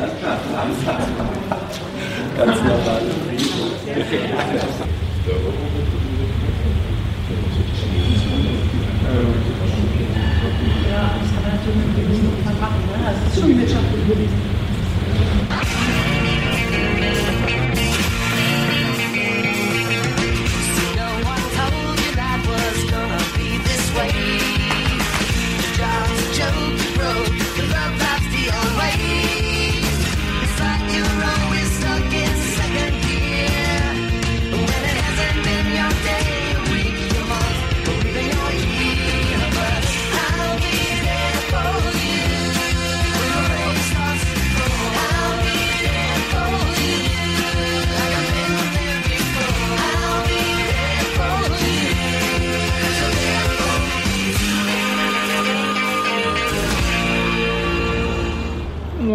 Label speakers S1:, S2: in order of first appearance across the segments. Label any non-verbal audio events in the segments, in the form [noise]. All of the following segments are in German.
S1: Ganz normal.
S2: Ja, das kann man natürlich gewissen Umfang machen. Ne? Also es ist schon wirtschaftlich gewesen.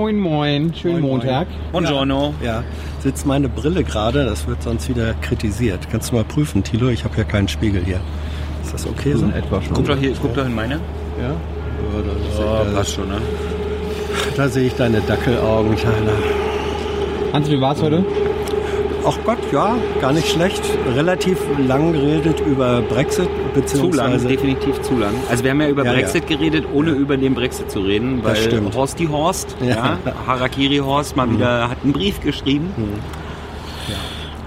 S3: Moin, moin. Schönen
S1: Moin,
S3: Montag.
S4: Buongiorno.
S1: Ja, sitzt meine Brille gerade, das wird sonst wieder kritisiert. Kannst du mal prüfen, Tilo? Ich habe ja keinen Spiegel hier. Ist das okay so?
S3: In etwa schon.
S4: Guck doch hier, guck doch in meine.
S1: Ja? Ja, da,
S4: Oh, passt schon, ne?
S1: da sehe ich deine Dackelaugen, Tyler.
S3: Hans, wie war's heute?
S1: Ach Gott, ja, gar nicht schlecht. Relativ lang geredet über Brexit,
S4: Zu lang, definitiv zu lang. Also wir haben ja über
S1: Ja,
S4: Brexit geredet, ohne über den Brexit zu reden, weil
S1: stimmt.
S4: Horsti Horst,
S1: Ja.
S4: ja. Harakiri Horst mal wieder hat einen Brief geschrieben.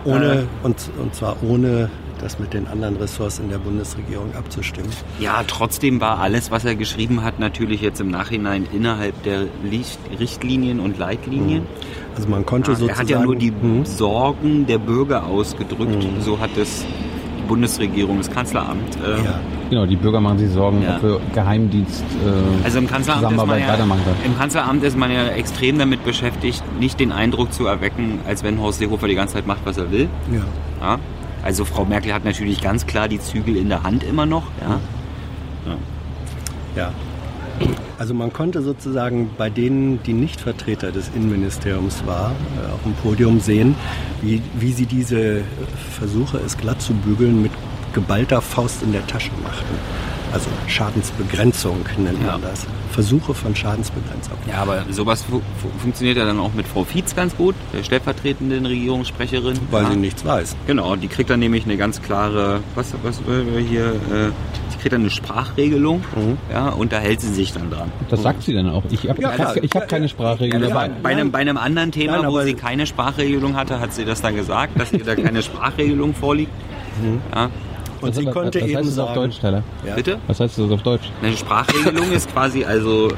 S1: ohne,
S4: Äh.
S1: und, und zwar ohne das mit den anderen Ressorts in der Bundesregierung abzustimmen.
S4: Ja, trotzdem war alles, was er geschrieben hat, natürlich jetzt im Nachhinein innerhalb der Richtlinien und Leitlinien.
S1: Also man konnte
S4: Ja, er
S1: sozusagen...
S4: hat ja nur die
S1: Hm.
S4: Sorgen der Bürger ausgedrückt.
S1: Mhm.
S4: So hat es die Bundesregierung, das Kanzleramt. Äh,
S1: Ja.
S3: Genau, die Bürger machen sich Sorgen,
S4: Ja.
S3: ob wir Geheimdienst äh,
S4: Also im Kanzleramt, ist man
S3: Zusammenarbeit
S4: ja,
S3: weitermachen können.
S4: im Kanzleramt ist man ja extrem damit beschäftigt, nicht den Eindruck zu erwecken, als wenn Horst Seehofer die ganze Zeit macht, was er will.
S1: Ja.
S4: Ja? Also Frau Merkel hat natürlich ganz klar die Zügel in der Hand immer noch. Ja?
S1: Ja. Also man konnte sozusagen bei denen, die nicht Vertreter des Innenministeriums war, äh, auf dem Podium sehen, wie, wie sie diese Versuche, es glatt zu bügeln, mit geballter Faust in der Tasche machten. Also Schadensbegrenzung nennt man
S4: Ja.
S1: das. Versuche von Schadensbegrenzung.
S4: Ja, aber sowas fu fu funktioniert ja dann auch mit Frau Fietz ganz gut, der stellvertretenden Regierungssprecherin.
S1: Weil
S4: ja.
S1: sie nichts weiß.
S4: Genau, die kriegt dann nämlich eine ganz klare, was, was äh, hier, äh, sie kriegt dann eine Sprachregelung,
S1: Mhm.
S4: ja, und da hält sie sich dann dran.
S3: Das sagt sie dann auch. Ich habe
S1: Ja,
S3: ich hab, ich keine Sprachregeln
S4: Ja,
S3: dabei.
S4: bei, einem, bei einem anderen Thema,
S1: Nein,
S4: wo sie keine Sprachregelung hatte, hat sie das dann gesagt, dass ihr da keine Sprachregelung vorliegt. Ja,
S1: Und
S3: Was-
S1: sie konnte
S3: was
S1: eben
S3: heißt das auf
S1: sagen,
S3: Deutsch, Teller?
S1: Ja.
S4: bitte?
S3: Was heißt das auf Deutsch?
S4: Eine Sprachregelung ist quasi, also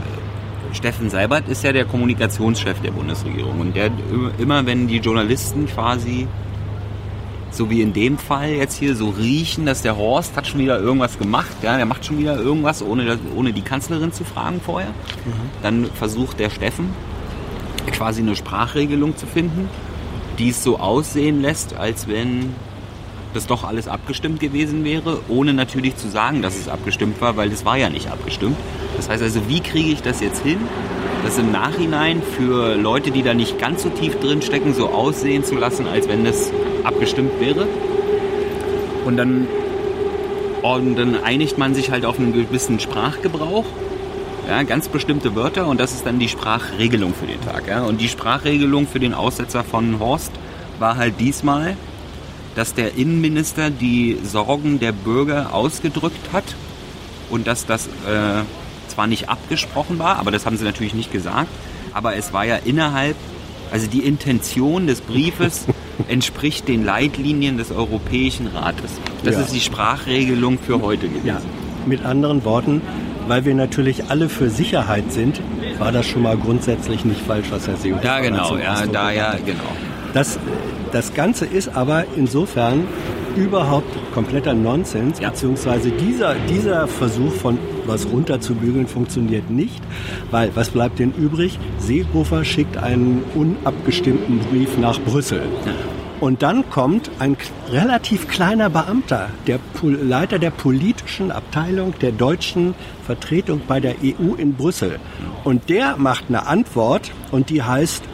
S4: Steffen Seibert ist ja der Kommunikationschef der Bundesregierung und der immer, wenn die Journalisten quasi, so wie in dem Fall jetzt hier, so riechen, dass der Horst hat schon wieder irgendwas gemacht, ja, der macht schon wieder irgendwas, ohne, ohne die Kanzlerin zu fragen vorher, dann versucht der Steffen quasi eine Sprachregelung zu finden, die es so aussehen lässt, als wenn das doch alles abgestimmt gewesen wäre, ohne natürlich zu sagen, dass es abgestimmt war, weil das war ja nicht abgestimmt. Das heißt also, wie kriege ich das jetzt hin, das im Nachhinein für Leute, die da nicht ganz so tief drin stecken, so aussehen zu lassen, als wenn das abgestimmt wäre? Und dann, und dann einigt man sich halt auf einen gewissen Sprachgebrauch. Ja, ganz bestimmte Wörter und das ist dann die Sprachregelung für den Tag. Ja. Und die Sprachregelung für den Aussetzer von Horst war halt diesmal, dass der Innenminister die Sorgen der Bürger ausgedrückt hat und dass das äh, zwar nicht abgesprochen war, aber das haben sie natürlich nicht gesagt, aber es war ja innerhalb, also die Intention des Briefes [laughs] entspricht den Leitlinien des Europäischen Rates. Das
S1: Ja.
S4: ist die Sprachregelung für heute gewesen.
S1: Ja, mit anderen Worten, weil wir natürlich alle für Sicherheit sind, war das schon mal grundsätzlich nicht falsch, was Herr Seehofer
S4: Ja, genau, ja, da, ja, genau.
S1: Das, das Ganze ist aber insofern überhaupt kompletter Nonsens,
S4: Ja.
S1: beziehungsweise dieser, dieser Versuch von was runterzubügeln funktioniert nicht, weil was bleibt denn übrig? Seehofer schickt einen unabgestimmten Brief nach Brüssel. Und dann kommt ein relativ kleiner Beamter, der Leiter der politischen Abteilung der deutschen Vertretung bei der EU in Brüssel. Und der macht eine Antwort und die heißt,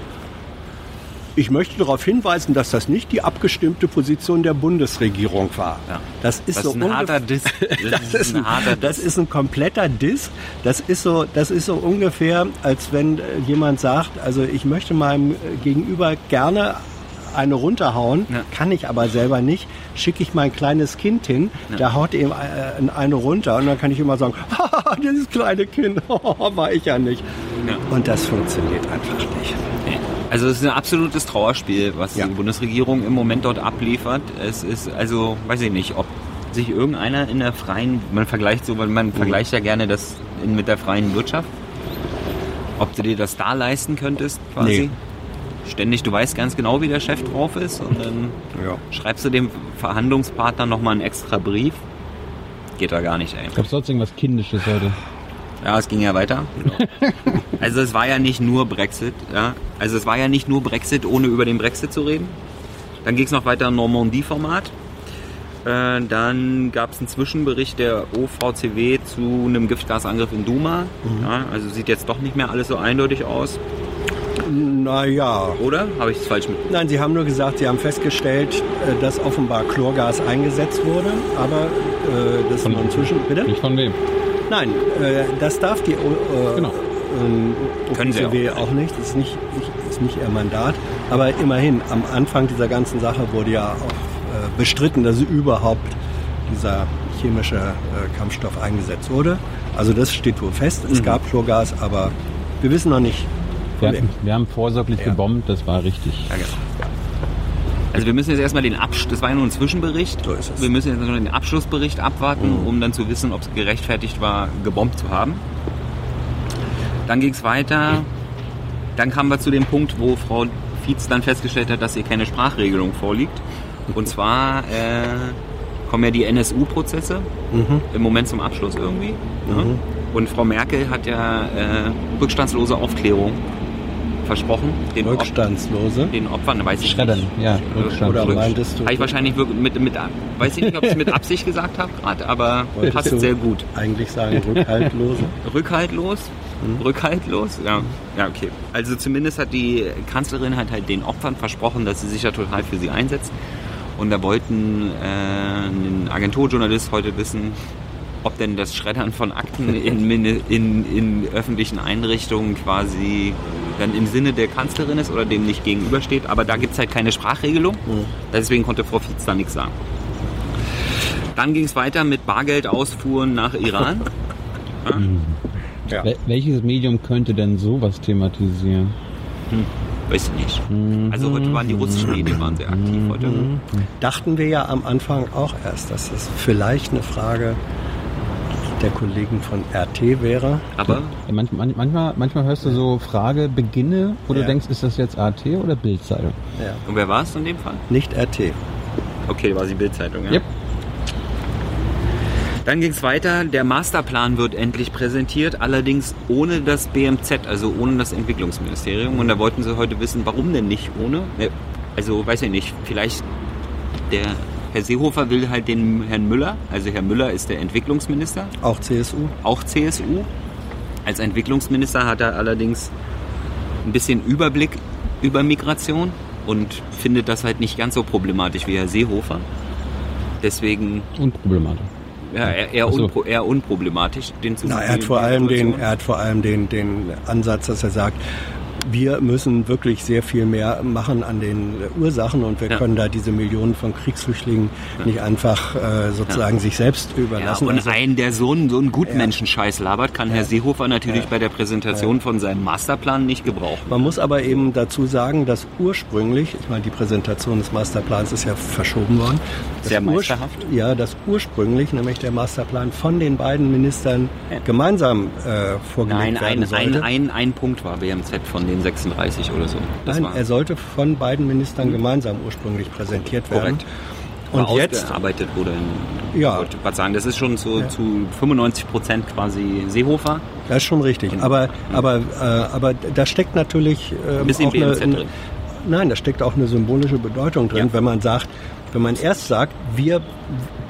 S1: Ich möchte darauf hinweisen, dass das nicht die abgestimmte Position der Bundesregierung war.
S4: Ja.
S1: Das ist
S4: Das
S1: so
S4: ist ein harter
S1: ungef-
S4: Diss. [laughs]
S1: Das ist, ein, das ist ein kompletter Diss. Das ist so, das ist so ungefähr, als wenn äh, jemand sagt, also ich möchte meinem äh, Gegenüber gerne eine runterhauen,
S4: Ja.
S1: kann ich aber selber nicht, schicke ich mein kleines Kind hin, der haut ihm äh, eine runter und dann kann ich immer sagen, [laughs] Haha, dieses kleine Kind, [laughs] war ich ja nicht. Und das funktioniert einfach nicht.
S4: Also es ist ein absolutes Trauerspiel, was
S1: Ja.
S4: die Bundesregierung im Moment dort abliefert. Es ist also, weiß ich nicht, ob sich irgendeiner in der freien, man vergleicht so, weil man vergleicht ja gerne das in, mit der freien Wirtschaft, ob du dir das da leisten könntest, quasi.
S1: Nee.
S4: Ständig, du weißt ganz genau, wie der Chef drauf ist und dann
S1: Ja.
S4: schreibst du dem Verhandlungspartner nochmal einen extra Brief. Geht da gar nicht, ey.
S3: Gab es sonst irgendwas Kindisches heute?
S4: Ja, es ging ja weiter. Also es war ja nicht nur Brexit. Ja? Also es war ja nicht nur Brexit, ohne über den Brexit zu reden. Dann ging es noch weiter im Normandie-Format. Äh, dann gab es einen Zwischenbericht der OVCW zu einem Giftgasangriff in Duma. Ja, also sieht jetzt doch nicht mehr alles so eindeutig aus,
S1: Naja,
S4: oder? Habe ich es falsch mit?
S1: Nein, Sie haben nur gesagt, Sie haben festgestellt, äh, dass offenbar Chlorgas eingesetzt wurde, aber äh, das ist
S3: Von-
S1: nur inzwischen. Bitte?
S3: Nicht von wem?
S1: Nein, äh, das darf die äh,
S3: Genau.
S1: ähm,
S4: Können sie auch.
S1: auch nicht. Das ist nicht, ist nicht ihr Mandat. Aber immerhin, am Anfang dieser ganzen Sache wurde ja auch äh, bestritten, dass überhaupt dieser chemische äh, Kampfstoff eingesetzt wurde. Also das steht wohl fest. Es
S4: Mhm.
S1: gab Chlorgas, aber wir wissen noch nicht.
S3: Wir, hatten, wir haben vorsorglich
S1: Ja.
S3: gebombt, das war richtig.
S4: Ja, genau. Also wir müssen jetzt erstmal den Abschluss, das war ja nur ein Zwischenbericht.
S1: So ist es.
S4: Wir müssen jetzt nur den Abschlussbericht abwarten, um dann zu wissen, ob es gerechtfertigt war, gebombt zu haben. Dann ging es weiter. Dann kamen wir zu dem Punkt, wo Frau Fietz dann festgestellt hat, dass ihr keine Sprachregelung vorliegt. Und zwar äh, kommen ja die NSU-Prozesse im Moment zum Abschluss irgendwie. Ne? Und Frau Merkel hat ja äh, rückstandslose Aufklärung versprochen. Den Op-
S1: Rückstandslose.
S4: den Opfern, weiß ich
S3: Schreddern,
S4: nicht.
S3: ja, Rückstand.
S1: Oder meintest du?
S4: Habe ich wahrscheinlich mit, mit, weiß ich nicht, ob ich es mit [laughs] Absicht gesagt habe gerade, aber
S1: Wolltest
S4: passt sehr gut.
S1: Eigentlich sagen Rückhaltlose. [laughs]
S4: Rückhaltlos? Rückhaltlos? Ja. ja, okay. Also zumindest hat die Kanzlerin hat halt den Opfern versprochen, dass sie sich ja total für sie einsetzt. Und da wollten äh, ein Agenturjournalist heute wissen, ob denn das Schreddern von Akten [laughs] in, in, in öffentlichen Einrichtungen quasi dann im Sinne der Kanzlerin ist oder dem nicht gegenübersteht. Aber da gibt es halt keine Sprachregelung. Deswegen konnte Frau Fietz da nichts sagen. Dann ging es weiter mit Bargeldausfuhren nach Iran. [laughs]
S1: Ja.
S3: Wel welches Medium könnte denn sowas thematisieren?
S4: Weiß ich nicht. Also heute waren die russischen Medien waren sehr aktiv heute.
S1: Dachten wir ja am Anfang auch erst, dass es vielleicht eine Frage der Kollegen von RT wäre.
S4: Aber
S3: Ja, manch, man, manchmal, manchmal hörst du so Frage, beginne, wo
S1: Ja.
S3: du denkst, ist das jetzt AT oder Bildzeitung?
S1: Ja.
S4: und wer war es in dem Fall?
S1: Nicht RT.
S4: Okay, war die Bildzeitung, ja.
S3: Yep.
S4: Dann ging es weiter. Der Masterplan wird endlich präsentiert, allerdings ohne das BMZ, also ohne das Entwicklungsministerium. Und da wollten sie heute wissen, warum denn nicht ohne? Ne, Also weiß ich nicht, vielleicht der Herr Seehofer will halt den Herrn Müller, also Herr Müller ist der Entwicklungsminister,
S1: Auch CSU.
S4: auch CSU. Als Entwicklungsminister hat er allerdings ein bisschen Überblick über Migration und findet das halt nicht ganz so problematisch wie Herr Seehofer. Deswegen
S3: Unproblematisch.
S4: ja, eher,
S3: so.
S4: unpro, eher unproblematisch. Den zu
S1: Na, er hat vor allem den, er hat vor allem den, den Ansatz, dass er sagt, wir müssen wirklich sehr viel mehr machen an den Ursachen und wir
S4: Ja.
S1: können da diese Millionen von Kriegsflüchtlingen nicht einfach äh, sozusagen sich selbst
S4: ja,
S1: überlassen.
S4: und
S1: Also-
S4: einen, der so einen, so einen Gutmenschen-Scheiß labert, kann Herr Seehofer natürlich bei der Präsentation von seinem Masterplan nicht gebrauchen.
S1: Man muss aber eben dazu sagen, dass ursprünglich, ich meine, die Präsentation des Masterplans ist ja verschoben worden.
S4: Sehr meisterhaft.
S1: Ja, dass ursprünglich nämlich der Masterplan von den beiden Ministern
S4: Ja.
S1: gemeinsam äh, vorgelegt
S4: Nein,
S1: werden
S4: ein,
S1: sollte.
S4: ein, ein, ein Punkt war BMZ von den 36 oder so. Das
S1: Nein, er sollte von beiden Ministern gemeinsam ursprünglich präsentiert werden.
S4: korrekt.
S1: Und
S4: Aber
S1: jetzt,
S4: ausgearbeitet wurde. in-
S1: Ja.
S4: Ich wollte gerade sagen, das ist schon so
S1: Ja.
S4: zu 95 Prozent quasi Seehofer.
S1: das ist schon richtig. Aber, aber, äh, aber da steckt natürlich ähm,
S4: Ein bisschen
S1: auch
S4: BMZ
S1: eine,
S4: drin.
S1: Nein, da steckt auch eine symbolische Bedeutung drin,
S4: Ja.
S1: wenn man sagt, Wenn man erst sagt, wir,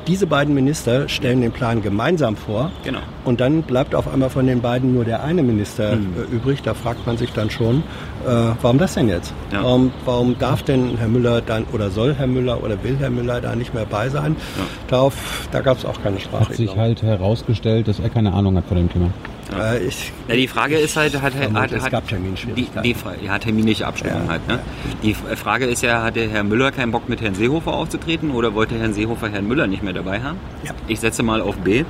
S1: diese beiden Minister stellen den Plan gemeinsam vor
S4: Genau.
S1: und dann bleibt auf einmal von den beiden nur der eine Minister äh, übrig, da fragt man sich dann schon, äh, warum das denn jetzt?
S4: Ja.
S1: Warum, warum darf denn Herr Müller dann oder soll Herr Müller oder will Herr Müller da nicht mehr bei sein? Darauf, da gab es auch keine
S3: Hat sich halt herausgestellt, dass er keine Ahnung hat von dem Thema.
S1: Äh, ich,
S4: Ja, die Frage ist halt, hat, hat,
S1: Vermute,
S4: hat,
S1: es gab Terminschwierigkeiten.
S4: Die, die, ja, terminliche Abstimmung
S1: Ja,
S4: halt. Ne? Die Frage ist ja, hatte Herr Müller keinen Bock mit Herrn Seehofer aufzutreten oder wollte Herrn Seehofer Herrn Müller nicht mehr dabei haben?
S1: Ja.
S4: Ich setze mal auf B.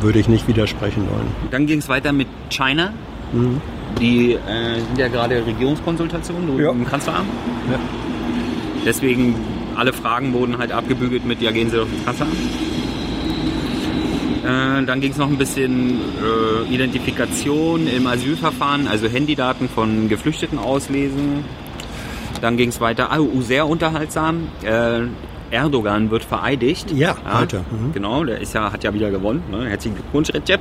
S1: würde ich nicht widersprechen wollen.
S4: Dann ging es weiter mit China.
S1: Mhm.
S4: Die äh, sind ja gerade Regierungskonsultationen
S1: Ja.
S4: im Kanzleramt.
S1: Ja.
S4: Deswegen alle Fragen wurden halt abgebügelt mit, ja, gehen Sie doch ins Kanzleramt. Äh, dann ging es noch ein bisschen äh, Identifikation im Asylverfahren, also Handydaten von Geflüchteten auslesen. Dann ging es weiter, ah, oh, sehr unterhaltsam. Äh, Erdogan wird vereidigt.
S1: Ja, heute. Mhm.
S4: Genau, der ist ja, hat ja wieder gewonnen. Ne? Herzlichen Glückwunsch, Recep.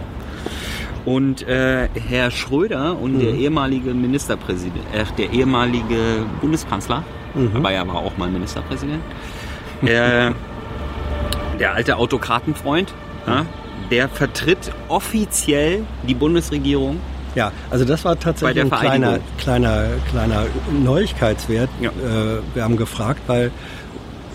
S4: Und äh, Herr Schröder und der ehemalige Ministerpräsident, äh, der ehemalige Bundeskanzler, aber er war auch mal Ministerpräsident, äh, der alte Autokratenfreund, ja, der vertritt offiziell die Bundesregierung.
S1: Ja, also das war tatsächlich ein kleiner, kleiner, kleiner Neuigkeitswert.
S4: Ja.
S1: Äh, wir haben gefragt, weil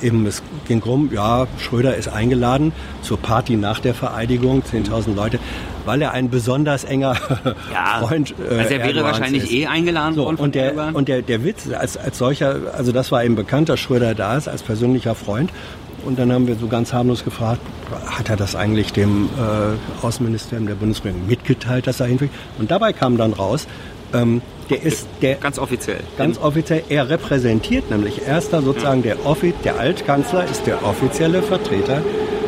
S1: eben es ging rum, ja, Schröder ist eingeladen zur Party nach der Vereidigung, 10.000 Leute, weil er ein besonders enger [laughs] Freund äh,
S4: also er wäre
S1: Erdogans
S4: wahrscheinlich
S1: ist.
S4: eh eingeladen
S1: So,
S4: worden
S1: und der, und der, der Witz als, als solcher, also das war eben bekannt, dass Schröder da ist, als persönlicher Freund. Und dann haben wir so ganz harmlos gefragt, hat er das eigentlich dem äh, Außenministerium der Bundesregierung mitgeteilt, dass er hinfliegt? Und dabei kam dann raus, ähm, der ist der
S4: Ganz offiziell.
S1: ganz offiziell, er repräsentiert nämlich erster sozusagen der Offi der Altkanzler ist der offizielle Vertreter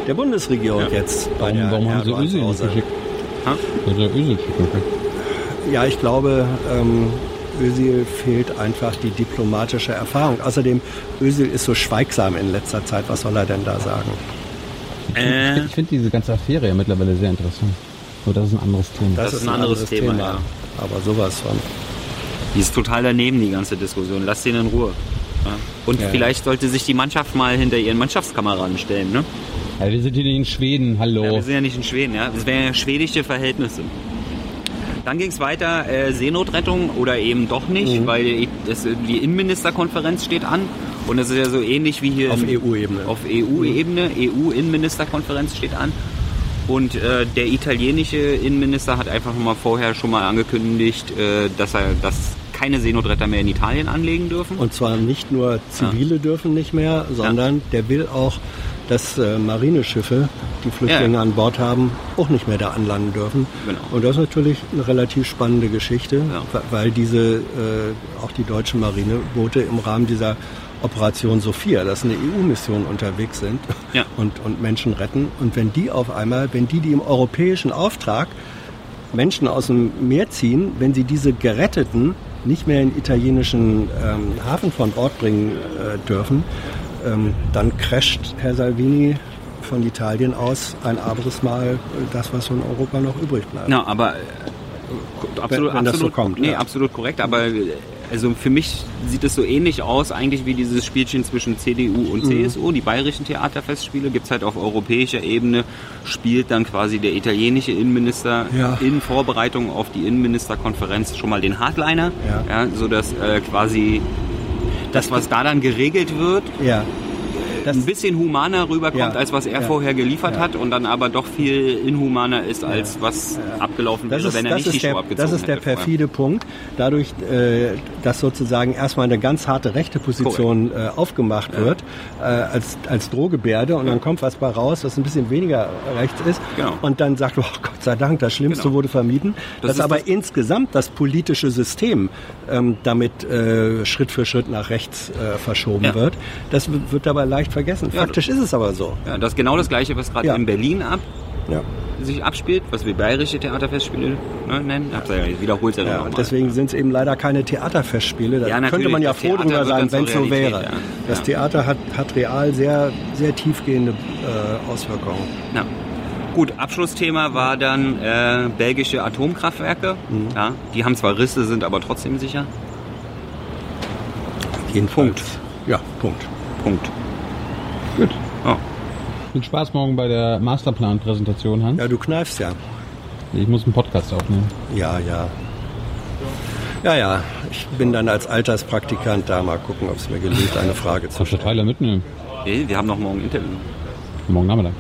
S1: der Bundesregierung jetzt bei
S3: Warum,
S1: der
S3: warum haben sie Özil nicht geschickt?
S4: Ha?
S1: Ja, ich glaube, ähm, Özil fehlt einfach die diplomatische Erfahrung. Außerdem, Özil ist so schweigsam in letzter Zeit. Was soll er denn da sagen?
S4: Äh,
S3: Ich finde diese ganze Affäre ja mittlerweile sehr interessant. Nur das ist ein anderes Thema.
S4: Das ist ein anderes Thema, ja.
S1: Aber sowas von.
S4: Die ist total daneben, die ganze Diskussion. Lass den in Ruhe. Ja. Und
S1: Ja.
S4: vielleicht sollte sich die Mannschaft mal hinter ihren Mannschaftskameraden stellen. Ne?
S3: Ja, wir sind hier nicht in Schweden, hallo.
S4: Ja, wir sind ja nicht in Schweden, ja. Das wären ja schwedische Verhältnisse. Dann ging es weiter, äh, Seenotrettung oder eben doch nicht,
S1: Mhm.
S4: weil die- das, die Innenministerkonferenz steht an. Und das ist ja so ähnlich wie hier
S1: Auf EU-Ebene.
S4: Auf EU-Ebene, EU-Innenministerkonferenz steht an. Und äh, der italienische Innenminister hat einfach mal vorher schon mal angekündigt, äh, dass er dass keine Seenotretter mehr in Italien anlegen dürfen.
S1: Und zwar nicht nur Zivile dürfen nicht mehr, sondern der will auch, dass äh, Marineschiffe, die Flüchtlinge
S4: Ja.
S1: an Bord haben, auch nicht mehr da anlanden dürfen.
S4: Genau.
S1: Und das ist natürlich eine relativ spannende Geschichte,
S4: Ja.
S1: weil diese, äh, auch die deutschen Marineboote im Rahmen dieser Operation Sophia, das ist eine EU-Mission unterwegs sind
S4: Ja.
S1: und, und Menschen retten. Und wenn die auf einmal, wenn die, die im europäischen Auftrag Menschen aus dem Meer ziehen, wenn sie diese Geretteten nicht mehr in italienischen ähm, Hafen von Bord bringen äh, dürfen, ähm, dann crasht Herr Salvini von Italien aus ein anderes Mal äh, das, was von Europa noch übrig bleibt.
S4: Na, aber äh, absolut,
S1: wenn so
S4: absolut,
S1: kommt,
S4: nee,
S1: ja.
S4: absolut korrekt. Aber äh, also für mich sieht es so ähnlich aus, eigentlich wie dieses Spielchen zwischen CDU
S1: Mhm.
S4: und CSU. Die bayerischen Theaterfestspiele gibt's halt auf europäischer Ebene, spielt dann quasi der italienische Innenminister
S1: Ja.
S4: in Vorbereitung auf die Innenministerkonferenz schon mal den Hardliner,
S1: Ja.
S4: sodass äh, quasi das, was da dann geregelt wird,
S1: Ja. Das,
S4: ein bisschen humaner rüberkommt,
S1: Ja.
S4: als was er
S1: Ja.
S4: vorher geliefert
S1: Ja.
S4: hat und dann aber doch viel inhumaner ist, als was abgelaufen wäre, wenn er nicht die
S1: ist,
S4: Show
S1: der,
S4: abgezogen
S1: das ist der
S4: hätte vorher.
S1: perfide Punkt. Dadurch, äh, dass sozusagen erstmal eine ganz harte rechte Position äh, aufgemacht wird, äh, als, als Drohgebärde und dann kommt was bei raus, was ein bisschen weniger rechts ist.
S4: Genau.
S1: Und dann sagt, oh Gott sei Dank, das Schlimmste
S4: Genau.
S1: wurde vermieden.
S4: Das
S1: dass aber
S4: das-
S1: insgesamt das politische System ähm, damit äh, Schritt für Schritt nach rechts äh, verschoben wird, das wird wird dabei leicht vergessen.
S4: Ja,
S1: Faktisch ist es aber so.
S4: Ja, das ist genau das Gleiche, was gerade
S1: Ja.
S4: in Berlin ab
S1: Ja.
S4: sich abspielt, was wir bayerische Theaterfestspiele ne, nennen. Hab's ja, ich wiederhol's ja,
S1: Ja,
S4: noch
S1: und
S4: mal.
S1: deswegen sind es eben leider keine Theaterfestspiele. Da könnte man ja froh drüber sein, wenn es so wäre. Das. Theater hat, hat real sehr, sehr tiefgehende äh, Auswirkungen.
S4: Gut, Abschlussthema war dann äh, belgische Atomkraftwerke.
S1: Mhm.
S4: Ja, die haben zwar Risse, sind aber trotzdem sicher.
S1: Jedenfalls. Ja, Punkt.
S4: Punkt. Ja.
S3: Viel Spaß morgen bei der Masterplan-Präsentation, Hans.
S1: Ja, du kneifst ja.
S3: Ich muss einen Podcast aufnehmen.
S1: Ja, ja. Ja, ja. Ich bin dann als Alterspraktikant da. Mal gucken, ob es mir gelingt, eine Frage zu
S3: Kannst du
S1: stellen.
S3: Teile mitnehmen?
S4: Nee, wir haben noch morgen ein Interview.
S3: Morgen Nachmittag.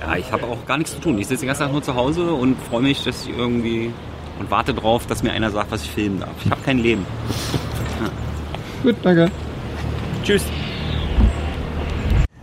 S4: Ja, ich habe auch gar nichts zu tun. Ich sitze den ganzen Tag nur zu Hause und freue mich, dass ich irgendwie und warte drauf, dass mir einer sagt, was ich filmen darf. Ich habe kein Leben.
S3: Gut, danke.
S4: Tschüss.